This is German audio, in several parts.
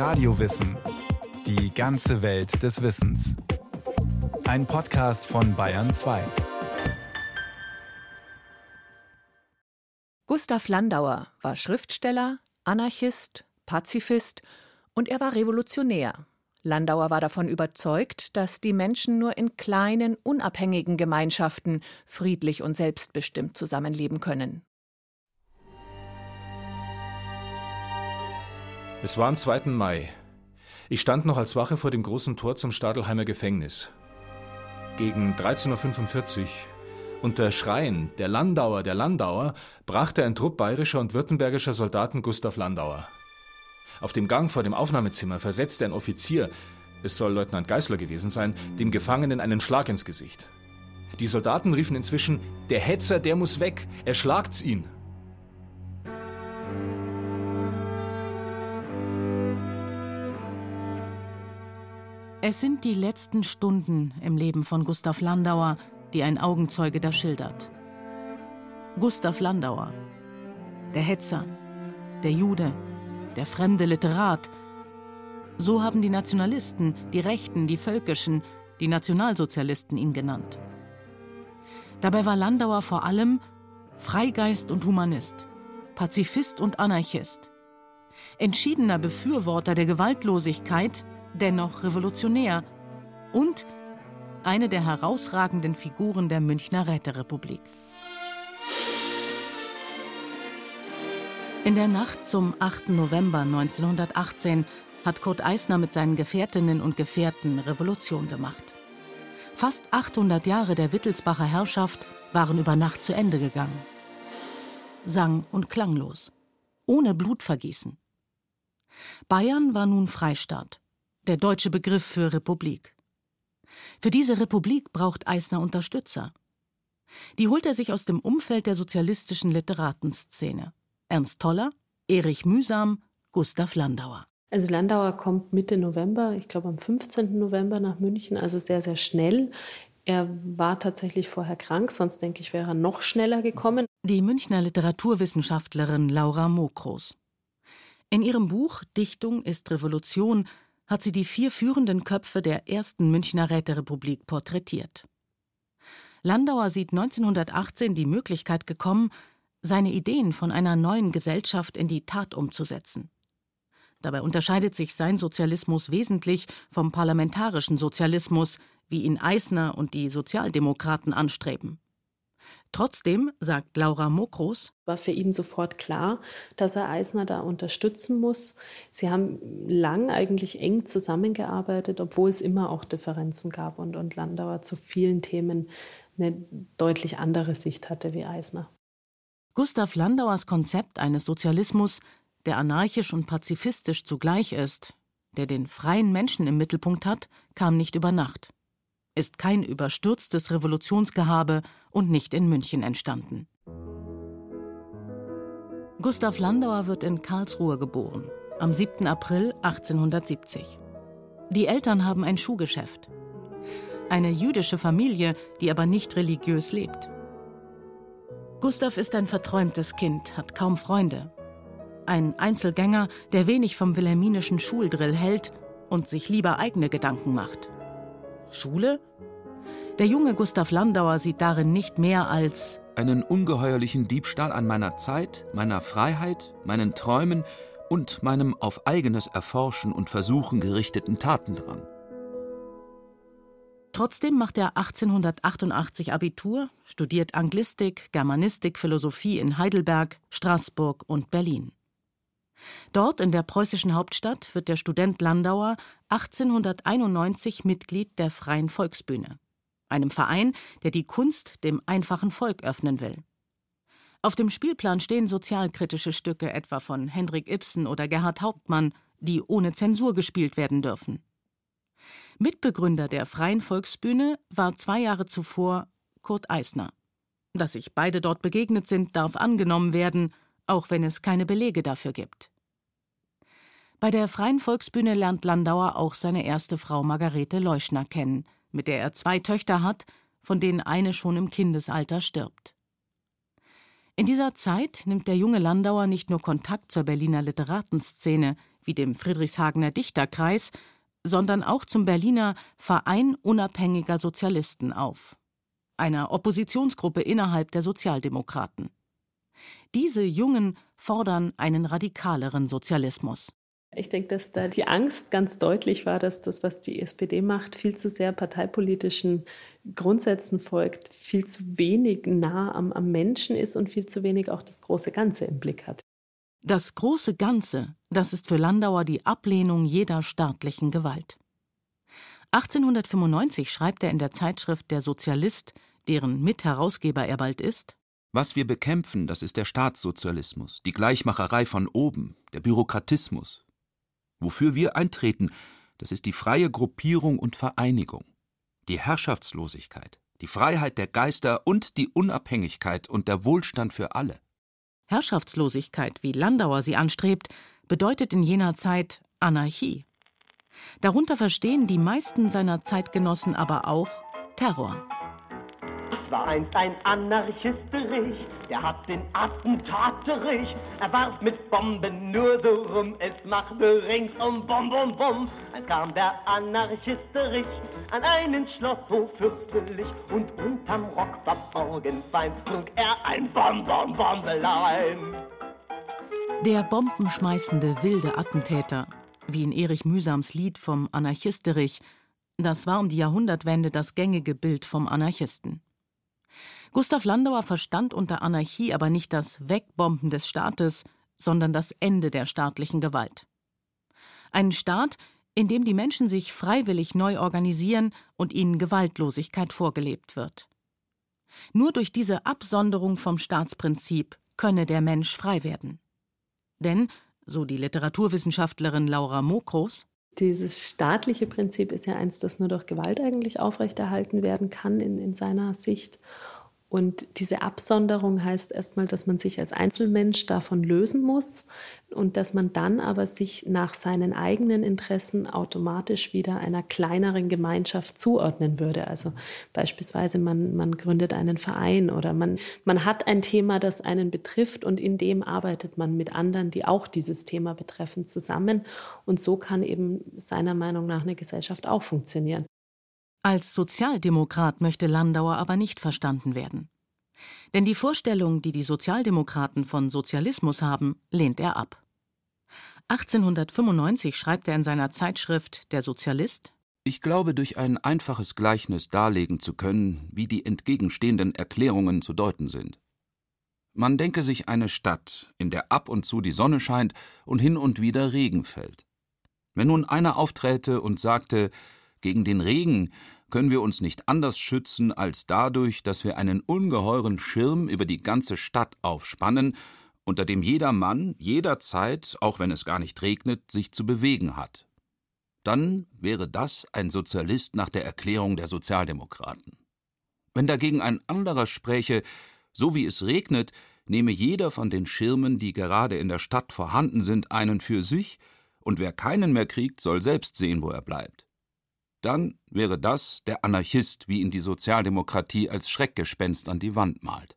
Radiowissen. Die ganze Welt des Wissens. Ein Podcast von Bayern 2. Gustav Landauer war Schriftsteller, Anarchist, Pazifist und er war Revolutionär. Landauer war davon überzeugt, dass die Menschen nur in kleinen, unabhängigen Gemeinschaften friedlich und selbstbestimmt zusammenleben können. Es war am 2. Mai. Ich stand noch als Wache vor dem großen Tor zum Stadelheimer Gefängnis. Gegen 13.45 Uhr, unter Schreien der Landauer, der Landauer, brachte ein Trupp bayerischer und württembergischer Soldaten Gustav Landauer. Auf dem Gang vor dem Aufnahmezimmer versetzte ein Offizier, es soll Leutnant Geißler gewesen sein, dem Gefangenen einen Schlag ins Gesicht. Die Soldaten riefen inzwischen: Der Hetzer, der muss weg, erschlagt's ihn. Es sind die letzten Stunden im Leben von Gustav Landauer, die ein Augenzeuge da schildert. Gustav Landauer, der Hetzer, der Jude, der fremde Literat. So haben die Nationalisten, die Rechten, die Völkischen, die Nationalsozialisten ihn genannt. Dabei war Landauer vor allem Freigeist und Humanist, Pazifist und Anarchist, entschiedener Befürworter der Gewaltlosigkeit dennoch revolutionär und eine der herausragenden Figuren der Münchner Räterepublik. In der Nacht zum 8. November 1918 hat Kurt Eisner mit seinen Gefährtinnen und Gefährten Revolution gemacht. Fast 800 Jahre der Wittelsbacher Herrschaft waren über Nacht zu Ende gegangen. Sang und klanglos, ohne Blutvergießen. Bayern war nun Freistaat der deutsche Begriff für Republik. Für diese Republik braucht Eisner Unterstützer. Die holt er sich aus dem Umfeld der sozialistischen Literatenszene. Ernst Toller, Erich Mühsam, Gustav Landauer. Also Landauer kommt Mitte November, ich glaube am 15. November nach München, also sehr, sehr schnell. Er war tatsächlich vorher krank, sonst denke ich, wäre er noch schneller gekommen. Die Münchner Literaturwissenschaftlerin Laura Mokros. In ihrem Buch Dichtung ist Revolution hat sie die vier führenden Köpfe der ersten Münchner Räterepublik porträtiert. Landauer sieht 1918 die Möglichkeit gekommen, seine Ideen von einer neuen Gesellschaft in die Tat umzusetzen. Dabei unterscheidet sich sein Sozialismus wesentlich vom parlamentarischen Sozialismus, wie ihn Eisner und die Sozialdemokraten anstreben. Trotzdem, sagt Laura Mokros, war für ihn sofort klar, dass er Eisner da unterstützen muss. Sie haben lang eigentlich eng zusammengearbeitet, obwohl es immer auch Differenzen gab und, und Landauer zu vielen Themen eine deutlich andere Sicht hatte wie Eisner. Gustav Landauers Konzept eines Sozialismus, der anarchisch und pazifistisch zugleich ist, der den freien Menschen im Mittelpunkt hat, kam nicht über Nacht ist kein überstürztes Revolutionsgehabe und nicht in München entstanden. Gustav Landauer wird in Karlsruhe geboren, am 7. April 1870. Die Eltern haben ein Schuhgeschäft. Eine jüdische Familie, die aber nicht religiös lebt. Gustav ist ein verträumtes Kind, hat kaum Freunde. Ein Einzelgänger, der wenig vom wilhelminischen Schuldrill hält und sich lieber eigene Gedanken macht. Schule? Der junge Gustav Landauer sieht darin nicht mehr als einen ungeheuerlichen Diebstahl an meiner Zeit, meiner Freiheit, meinen Träumen und meinem auf eigenes Erforschen und Versuchen gerichteten Tatendrang. Trotzdem macht er 1888 Abitur, studiert Anglistik, Germanistik, Philosophie in Heidelberg, Straßburg und Berlin. Dort in der preußischen Hauptstadt wird der Student Landauer 1891 Mitglied der Freien Volksbühne, einem Verein, der die Kunst dem einfachen Volk öffnen will. Auf dem Spielplan stehen sozialkritische Stücke etwa von Hendrik Ibsen oder Gerhard Hauptmann, die ohne Zensur gespielt werden dürfen. Mitbegründer der Freien Volksbühne war zwei Jahre zuvor Kurt Eisner. Dass sich beide dort begegnet sind, darf angenommen werden, auch wenn es keine Belege dafür gibt. Bei der Freien Volksbühne lernt Landauer auch seine erste Frau Margarete Leuschner kennen, mit der er zwei Töchter hat, von denen eine schon im Kindesalter stirbt. In dieser Zeit nimmt der junge Landauer nicht nur Kontakt zur Berliner Literatenszene, wie dem Friedrichshagener Dichterkreis, sondern auch zum Berliner Verein unabhängiger Sozialisten auf, einer Oppositionsgruppe innerhalb der Sozialdemokraten. Diese Jungen fordern einen radikaleren Sozialismus. Ich denke, dass da die Angst ganz deutlich war, dass das, was die SPD macht, viel zu sehr parteipolitischen Grundsätzen folgt, viel zu wenig nah am, am Menschen ist und viel zu wenig auch das große Ganze im Blick hat. Das große Ganze, das ist für Landauer die Ablehnung jeder staatlichen Gewalt. 1895 schreibt er in der Zeitschrift Der Sozialist, deren Mitherausgeber er bald ist, Was wir bekämpfen, das ist der Staatssozialismus, die Gleichmacherei von oben, der Bürokratismus. Wofür wir eintreten, das ist die freie Gruppierung und Vereinigung, die Herrschaftslosigkeit, die Freiheit der Geister und die Unabhängigkeit und der Wohlstand für alle. Herrschaftslosigkeit, wie Landauer sie anstrebt, bedeutet in jener Zeit Anarchie. Darunter verstehen die meisten seiner Zeitgenossen aber auch Terror. Es war einst ein Anarchisterich, der hat den Attentaterich. Er warf mit Bomben nur so rum, es machte ringsum Bom, Bom, Bom. Als kam der Anarchisterich an einen Schlosshof fürstlich und unterm Rock verborgen fein trug er ein Bom, Bom, Bombelein. Der bombenschmeißende wilde Attentäter, wie in Erich Mühsams Lied vom Anarchisterich, das war um die Jahrhundertwende das gängige Bild vom Anarchisten. Gustav Landauer verstand unter Anarchie aber nicht das Wegbomben des Staates, sondern das Ende der staatlichen Gewalt. Ein Staat, in dem die Menschen sich freiwillig neu organisieren und ihnen Gewaltlosigkeit vorgelebt wird. Nur durch diese Absonderung vom Staatsprinzip könne der Mensch frei werden. Denn, so die Literaturwissenschaftlerin Laura Mokros, dieses staatliche Prinzip ist ja eins, das nur durch Gewalt eigentlich aufrechterhalten werden kann in, in seiner Sicht. Und diese Absonderung heißt erstmal, dass man sich als Einzelmensch davon lösen muss und dass man dann aber sich nach seinen eigenen Interessen automatisch wieder einer kleineren Gemeinschaft zuordnen würde. Also beispielsweise man, man gründet einen Verein oder man, man hat ein Thema, das einen betrifft und in dem arbeitet man mit anderen, die auch dieses Thema betreffen, zusammen. Und so kann eben seiner Meinung nach eine Gesellschaft auch funktionieren. Als Sozialdemokrat möchte Landauer aber nicht verstanden werden. Denn die Vorstellung, die die Sozialdemokraten von Sozialismus haben, lehnt er ab. 1895 schreibt er in seiner Zeitschrift Der Sozialist Ich glaube, durch ein einfaches Gleichnis darlegen zu können, wie die entgegenstehenden Erklärungen zu deuten sind. Man denke sich eine Stadt, in der ab und zu die Sonne scheint und hin und wieder Regen fällt. Wenn nun einer aufträte und sagte, gegen den Regen können wir uns nicht anders schützen als dadurch, dass wir einen ungeheuren Schirm über die ganze Stadt aufspannen, unter dem jeder Mann jederzeit, auch wenn es gar nicht regnet, sich zu bewegen hat. Dann wäre das ein Sozialist nach der Erklärung der Sozialdemokraten. Wenn dagegen ein anderer spräche, so wie es regnet, nehme jeder von den Schirmen, die gerade in der Stadt vorhanden sind, einen für sich, und wer keinen mehr kriegt, soll selbst sehen, wo er bleibt dann wäre das der Anarchist, wie ihn die Sozialdemokratie als Schreckgespenst an die Wand malt.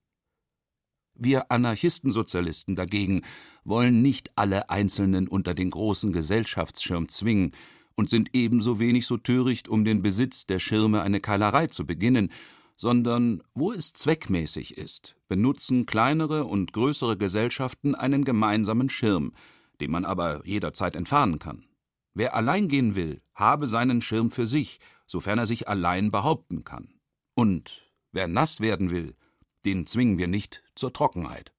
Wir Anarchistensozialisten dagegen wollen nicht alle Einzelnen unter den großen Gesellschaftsschirm zwingen und sind ebenso wenig so töricht, um den Besitz der Schirme eine Keilerei zu beginnen, sondern wo es zweckmäßig ist, benutzen kleinere und größere Gesellschaften einen gemeinsamen Schirm, den man aber jederzeit entfernen kann. Wer allein gehen will, habe seinen Schirm für sich, sofern er sich allein behaupten kann. Und wer nass werden will, den zwingen wir nicht zur Trockenheit.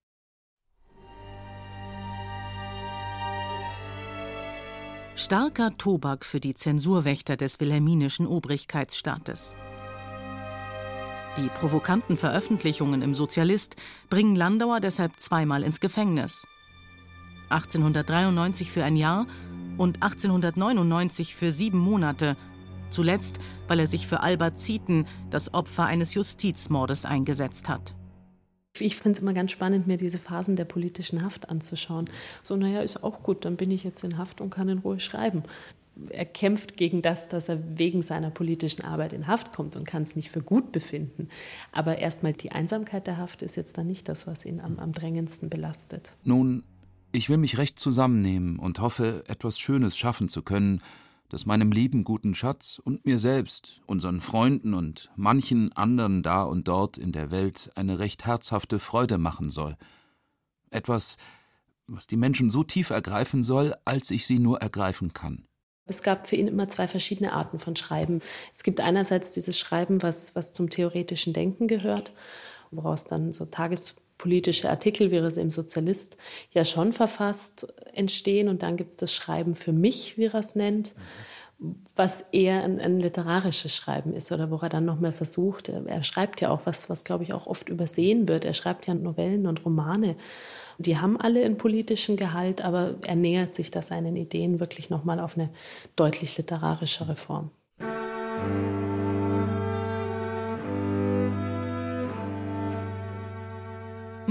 Starker Tobak für die Zensurwächter des wilhelminischen Obrigkeitsstaates. Die provokanten Veröffentlichungen im Sozialist bringen Landauer deshalb zweimal ins Gefängnis. 1893 für ein Jahr und 1899 für sieben Monate, zuletzt, weil er sich für Albert Zieten, das Opfer eines Justizmordes, eingesetzt hat. Ich finde es immer ganz spannend, mir diese Phasen der politischen Haft anzuschauen. So, naja, ist auch gut, dann bin ich jetzt in Haft und kann in Ruhe schreiben. Er kämpft gegen das, dass er wegen seiner politischen Arbeit in Haft kommt und kann es nicht für gut befinden. Aber erstmal die Einsamkeit der Haft ist jetzt dann nicht das, was ihn am, am drängendsten belastet. Nun, Ich will mich recht zusammennehmen und hoffe, etwas Schönes schaffen zu können, das meinem lieben guten Schatz und mir selbst, unseren Freunden und manchen anderen da und dort in der Welt eine recht herzhafte Freude machen soll. Etwas, was die Menschen so tief ergreifen soll, als ich sie nur ergreifen kann. Es gab für ihn immer zwei verschiedene Arten von Schreiben. Es gibt einerseits dieses Schreiben, was, was zum theoretischen Denken gehört, woraus dann so tagespolitische Artikel, er es im Sozialist ja schon verfasst, entstehen. Und dann gibt es das Schreiben für mich, wie er es nennt. was eher ein, ein, literarisches Schreiben ist oder wo er dann noch mal versucht, er, er schreibt ja auch was, was glaube ich auch oft übersehen wird. Er schreibt ja Novellen und Romane die haben alle einen politischen Gehalt, aber er nähert sich da seinen Ideen wirklich nochmal auf eine deutlich literarischere Form.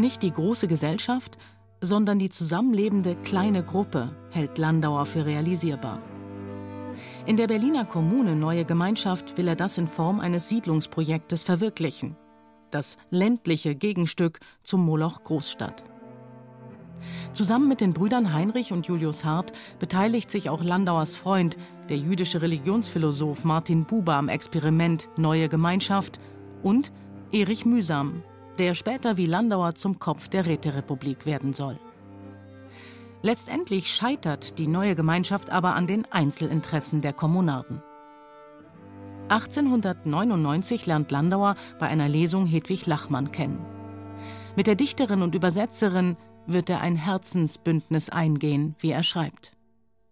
Nicht die große Gesellschaft, sondern die zusammenlebende kleine Gruppe hält Landauer für realisierbar. In der Berliner Kommune Neue Gemeinschaft will er das in Form eines Siedlungsprojektes verwirklichen. Das ländliche Gegenstück zum Moloch Großstadt. Zusammen mit den Brüdern Heinrich und Julius Hart beteiligt sich auch Landauers Freund, der jüdische Religionsphilosoph Martin Buber am Experiment Neue Gemeinschaft und Erich Mühsam, der später wie Landauer zum Kopf der Räterepublik werden soll. Letztendlich scheitert die neue Gemeinschaft aber an den Einzelinteressen der Kommunarden. 1899 lernt Landauer bei einer Lesung Hedwig Lachmann kennen. Mit der Dichterin und Übersetzerin wird er ein Herzensbündnis eingehen, wie er schreibt.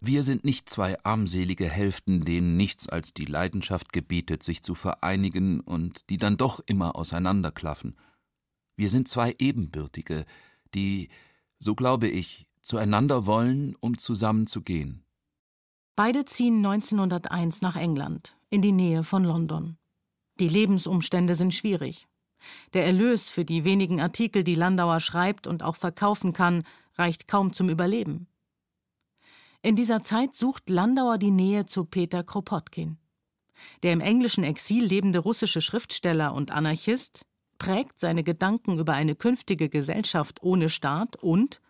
Wir sind nicht zwei armselige Hälften, denen nichts als die Leidenschaft gebietet, sich zu vereinigen und die dann doch immer auseinanderklaffen. Wir sind zwei Ebenbürtige, die, so glaube ich, zueinander wollen, um zusammen zu gehen. Beide ziehen 1901 nach England, in die Nähe von London. Die Lebensumstände sind schwierig. Der Erlös für die wenigen Artikel, die Landauer schreibt und auch verkaufen kann, reicht kaum zum Überleben. In dieser Zeit sucht Landauer die Nähe zu Peter Kropotkin. Der im englischen Exil lebende russische Schriftsteller und Anarchist prägt seine Gedanken über eine künftige Gesellschaft ohne Staat und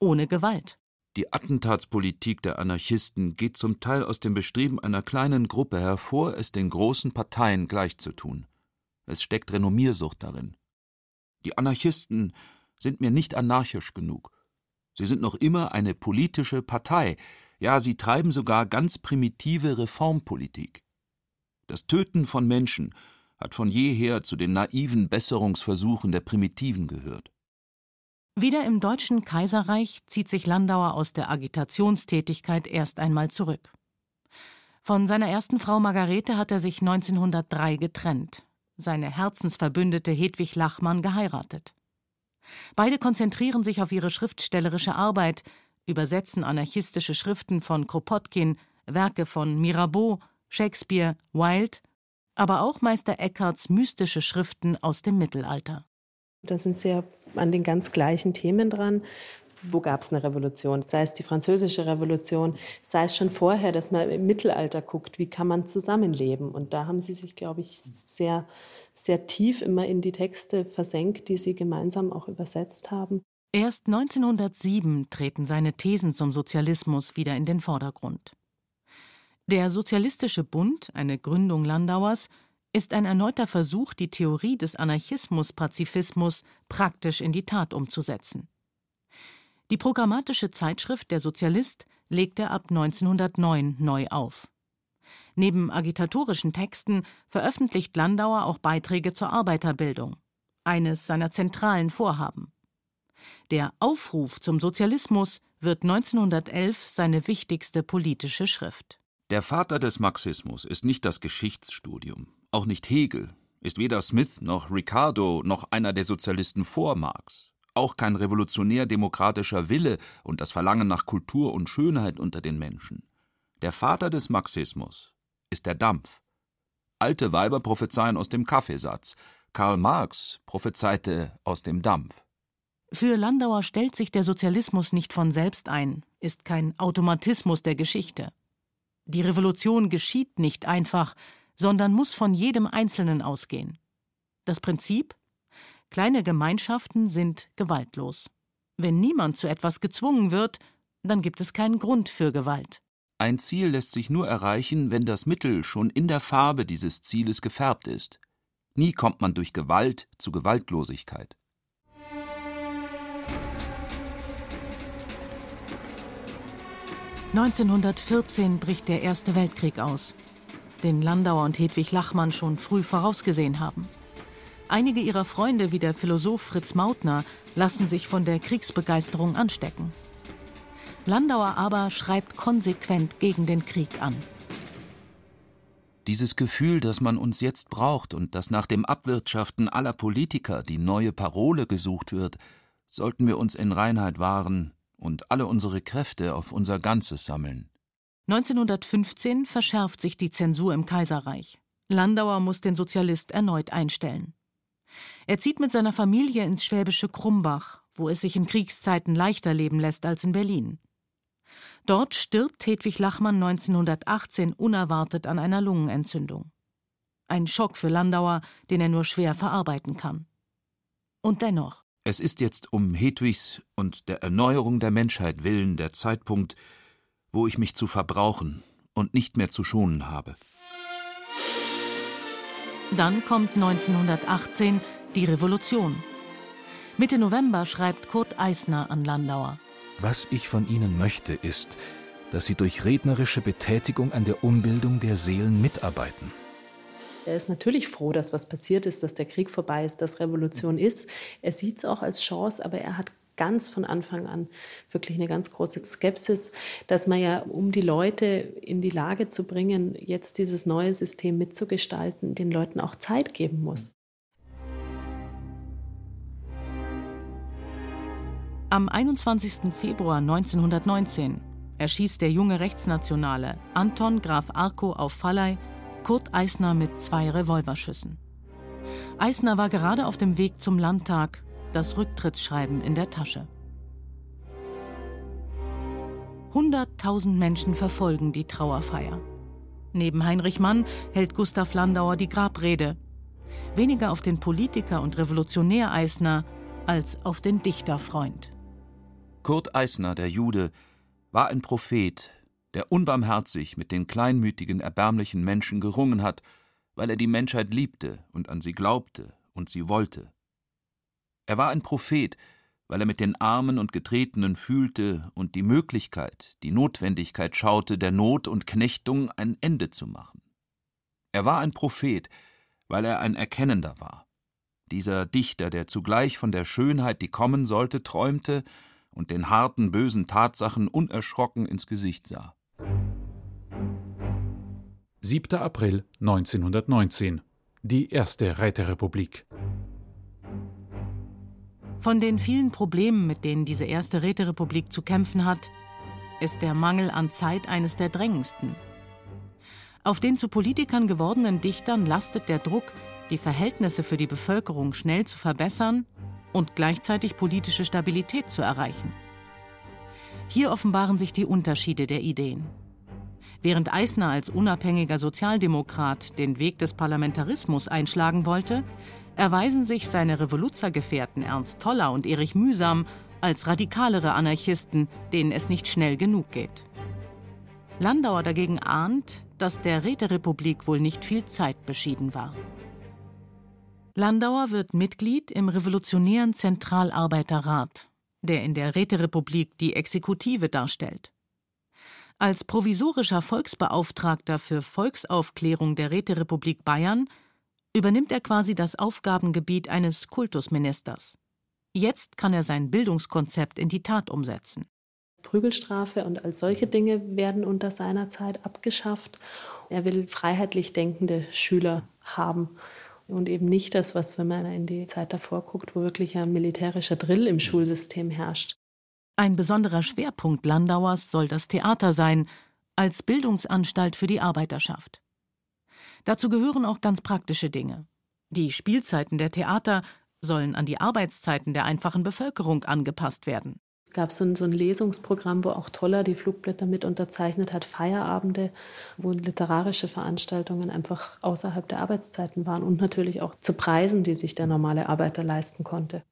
ohne Gewalt. Die Attentatspolitik der Anarchisten geht zum Teil aus dem Bestreben einer kleinen Gruppe hervor, es den großen Parteien gleichzutun. Es steckt Renommiersucht darin. Die Anarchisten sind mir nicht anarchisch genug. Sie sind noch immer eine politische Partei, ja, sie treiben sogar ganz primitive Reformpolitik. Das Töten von Menschen hat von jeher zu den naiven Besserungsversuchen der Primitiven gehört. Wieder im Deutschen Kaiserreich zieht sich Landauer aus der Agitationstätigkeit erst einmal zurück. Von seiner ersten Frau Margarete hat er sich 1903 getrennt seine Herzensverbündete Hedwig Lachmann geheiratet. Beide konzentrieren sich auf ihre schriftstellerische Arbeit, übersetzen anarchistische Schriften von Kropotkin, Werke von Mirabeau, Shakespeare, Wilde, aber auch Meister Eckharts mystische Schriften aus dem Mittelalter. Da sind sie ja an den ganz gleichen Themen dran wo gab es eine Revolution, sei es die französische Revolution, sei es schon vorher, dass man im Mittelalter guckt, wie kann man zusammenleben. Und da haben sie sich, glaube ich, sehr, sehr tief immer in die Texte versenkt, die sie gemeinsam auch übersetzt haben. Erst 1907 treten seine Thesen zum Sozialismus wieder in den Vordergrund. Der Sozialistische Bund, eine Gründung Landauers, ist ein erneuter Versuch, die Theorie des Anarchismus-Pazifismus praktisch in die Tat umzusetzen. Die programmatische Zeitschrift Der Sozialist legt er ab 1909 neu auf. Neben agitatorischen Texten veröffentlicht Landauer auch Beiträge zur Arbeiterbildung, eines seiner zentralen Vorhaben. Der Aufruf zum Sozialismus wird 1911 seine wichtigste politische Schrift. Der Vater des Marxismus ist nicht das Geschichtsstudium, auch nicht Hegel, ist weder Smith noch Ricardo noch einer der Sozialisten vor Marx auch kein revolutionär-demokratischer Wille und das Verlangen nach Kultur und Schönheit unter den Menschen. Der Vater des Marxismus ist der Dampf. Alte Weiber prophezeien aus dem Kaffeesatz. Karl Marx prophezeite aus dem Dampf. Für Landauer stellt sich der Sozialismus nicht von selbst ein, ist kein Automatismus der Geschichte. Die Revolution geschieht nicht einfach, sondern muss von jedem Einzelnen ausgehen. Das Prinzip? Kleine Gemeinschaften sind gewaltlos. Wenn niemand zu etwas gezwungen wird, dann gibt es keinen Grund für Gewalt. Ein Ziel lässt sich nur erreichen, wenn das Mittel schon in der Farbe dieses Zieles gefärbt ist. Nie kommt man durch Gewalt zu Gewaltlosigkeit. »1914 bricht der Erste Weltkrieg aus, den Landauer und Hedwig Lachmann schon früh vorausgesehen haben. Einige ihrer Freunde, wie der Philosoph Fritz Mautner, lassen sich von der Kriegsbegeisterung anstecken. Landauer aber schreibt konsequent gegen den Krieg an. Dieses Gefühl, das man uns jetzt braucht und das nach dem Abwirtschaften aller Politiker die neue Parole gesucht wird, sollten wir uns in Reinheit wahren und alle unsere Kräfte auf unser Ganzes sammeln. 1915 verschärft sich die Zensur im Kaiserreich. Landauer muss den Sozialist erneut einstellen. Er zieht mit seiner Familie ins schwäbische Krumbach, wo es sich in Kriegszeiten leichter leben lässt als in Berlin. Dort stirbt Hedwig Lachmann 1918 unerwartet an einer Lungenentzündung. Ein Schock für Landauer, den er nur schwer verarbeiten kann. Und dennoch. Es ist jetzt um Hedwigs und der Erneuerung der Menschheit willen der Zeitpunkt, wo ich mich zu verbrauchen und nicht mehr zu schonen habe. Dann kommt 1918 die Revolution. Mitte November schreibt Kurt Eisner an Landauer. Was ich von Ihnen möchte, ist, dass Sie durch rednerische Betätigung an der Umbildung der Seelen mitarbeiten. Er ist natürlich froh, dass was passiert ist, dass der Krieg vorbei ist, dass Revolution ist. Er sieht es auch als Chance, aber er hat ganz von Anfang an wirklich eine ganz große Skepsis, dass man ja, um die Leute in die Lage zu bringen, jetzt dieses neue System mitzugestalten, den Leuten auch Zeit geben muss. Am 21. Februar 1919 erschießt der junge Rechtsnationale Anton Graf Arco auf Fallei Kurt Eisner mit zwei Revolverschüssen. Eisner war gerade auf dem Weg zum Landtag, das Rücktrittsschreiben in der Tasche. Hunderttausend Menschen verfolgen die Trauerfeier. Neben Heinrich Mann hält Gustav Landauer die Grabrede. Weniger auf den Politiker und Revolutionär Eisner als auf den Dichterfreund. Kurt Eisner, der Jude, war ein Prophet, der unbarmherzig mit den kleinmütigen, erbärmlichen Menschen gerungen hat, weil er die Menschheit liebte und an sie glaubte und sie wollte. Er war ein Prophet, weil er mit den Armen und Getretenen fühlte und die Möglichkeit, die Notwendigkeit schaute, der Not und Knechtung ein Ende zu machen. Er war ein Prophet, weil er ein Erkennender war. Dieser Dichter, der zugleich von der Schönheit, die kommen sollte, träumte und den harten, bösen Tatsachen unerschrocken ins Gesicht sah. 7. April 1919 Die erste Räterepublik. Von den vielen Problemen, mit denen diese erste Räterepublik zu kämpfen hat, ist der Mangel an Zeit eines der drängendsten. Auf den zu Politikern gewordenen Dichtern lastet der Druck, die Verhältnisse für die Bevölkerung schnell zu verbessern und gleichzeitig politische Stabilität zu erreichen. Hier offenbaren sich die Unterschiede der Ideen. Während Eisner als unabhängiger Sozialdemokrat den Weg des Parlamentarismus einschlagen wollte, erweisen sich seine Revoluzergefährten Ernst Toller und Erich Mühsam als radikalere Anarchisten, denen es nicht schnell genug geht. Landauer dagegen ahnt, dass der Räterepublik wohl nicht viel Zeit beschieden war. Landauer wird Mitglied im Revolutionären Zentralarbeiterrat, der in der Räterepublik die Exekutive darstellt. Als provisorischer Volksbeauftragter für Volksaufklärung der Räterepublik Bayern übernimmt er quasi das Aufgabengebiet eines Kultusministers. Jetzt kann er sein Bildungskonzept in die Tat umsetzen. Prügelstrafe und all solche Dinge werden unter seiner Zeit abgeschafft. Er will freiheitlich denkende Schüler haben und eben nicht das, was, wenn man in die Zeit davor guckt, wo wirklich ein militärischer Drill im Schulsystem herrscht. Ein besonderer Schwerpunkt Landauers soll das Theater sein, als Bildungsanstalt für die Arbeiterschaft. Dazu gehören auch ganz praktische Dinge. Die Spielzeiten der Theater sollen an die Arbeitszeiten der einfachen Bevölkerung angepasst werden gab es so, so ein Lesungsprogramm, wo auch Toller die Flugblätter mit unterzeichnet hat, Feierabende, wo literarische Veranstaltungen einfach außerhalb der Arbeitszeiten waren und natürlich auch zu Preisen, die sich der normale Arbeiter leisten konnte.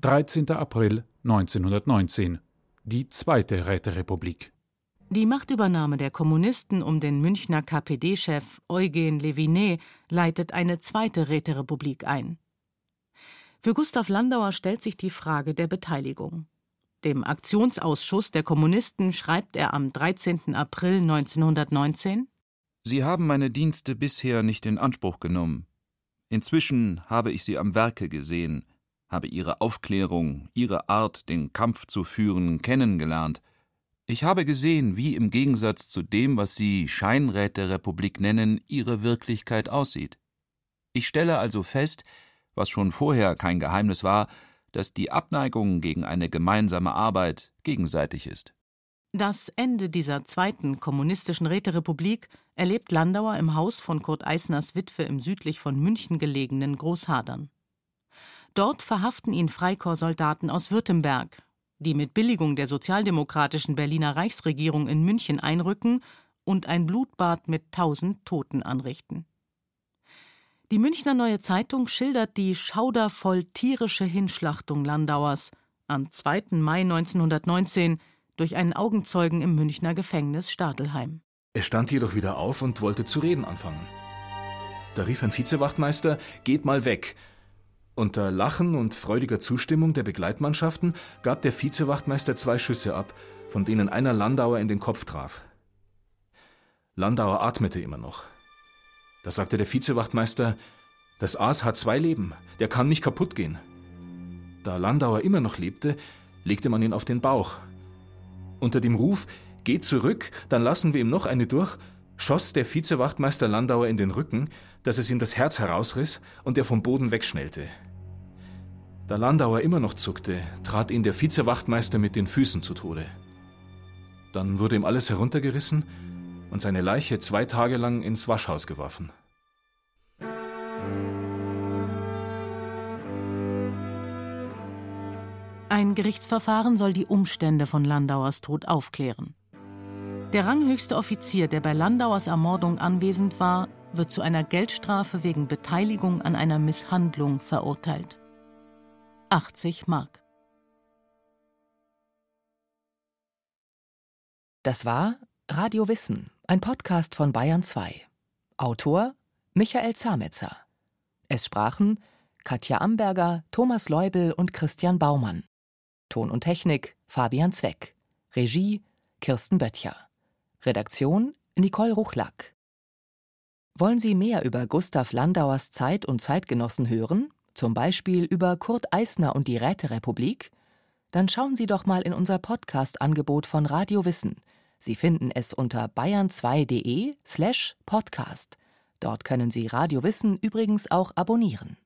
13. April 1919. Die zweite Räterepublik. Die Machtübernahme der Kommunisten um den Münchner KPD-Chef Eugen Levinet leitet eine zweite Räterepublik ein. Für Gustav Landauer stellt sich die Frage der Beteiligung. Dem Aktionsausschuss der Kommunisten schreibt er am 13. April 1919 Sie haben meine Dienste bisher nicht in Anspruch genommen. Inzwischen habe ich sie am Werke gesehen, habe ihre Aufklärung, ihre Art, den Kampf zu führen, kennengelernt. Ich habe gesehen, wie im Gegensatz zu dem, was Sie Scheinräterepublik nennen, ihre Wirklichkeit aussieht. Ich stelle also fest, was schon vorher kein Geheimnis war, dass die Abneigung gegen eine gemeinsame Arbeit gegenseitig ist. Das Ende dieser zweiten kommunistischen Räterepublik erlebt Landauer im Haus von Kurt Eisners Witwe im südlich von München gelegenen Großhadern. Dort verhaften ihn Freikorpssoldaten aus Württemberg, die mit Billigung der sozialdemokratischen Berliner Reichsregierung in München einrücken und ein Blutbad mit tausend Toten anrichten. Die Münchner Neue Zeitung schildert die schaudervoll tierische Hinschlachtung Landauers am 2. Mai 1919 durch einen Augenzeugen im Münchner Gefängnis Stadelheim. Er stand jedoch wieder auf und wollte zu reden anfangen. Da rief ein Vizewachtmeister: Geht mal weg! Unter Lachen und freudiger Zustimmung der Begleitmannschaften gab der Vizewachtmeister zwei Schüsse ab, von denen einer Landauer in den Kopf traf. Landauer atmete immer noch. Da sagte der Vizewachtmeister, das Aas hat zwei Leben, der kann nicht kaputt gehen. Da Landauer immer noch lebte, legte man ihn auf den Bauch. Unter dem Ruf, geht zurück, dann lassen wir ihm noch eine durch, schoss der Vizewachtmeister Landauer in den Rücken, dass es ihm das Herz herausriss und er vom Boden wegschnellte. Da Landauer immer noch zuckte, trat ihn der Vizewachtmeister mit den Füßen zu Tode. Dann wurde ihm alles heruntergerissen und seine Leiche zwei Tage lang ins Waschhaus geworfen. Ein Gerichtsverfahren soll die Umstände von Landauers Tod aufklären. Der ranghöchste Offizier, der bei Landauers Ermordung anwesend war, wird zu einer Geldstrafe wegen Beteiligung an einer Misshandlung verurteilt. 80 Mark. Das war Radio Wissen, ein Podcast von Bayern 2. Autor Michael Zametzer. Es sprachen Katja Amberger, Thomas Leubel und Christian Baumann. Ton und Technik Fabian Zweck. Regie Kirsten Böttcher. Redaktion Nicole Ruchlack. Wollen Sie mehr über Gustav Landauers Zeit und Zeitgenossen hören? zum Beispiel über Kurt Eisner und die Räterepublik, dann schauen Sie doch mal in unser Podcast-Angebot von Radio Wissen. Sie finden es unter bayern2.de slash podcast. Dort können Sie Radio Wissen übrigens auch abonnieren.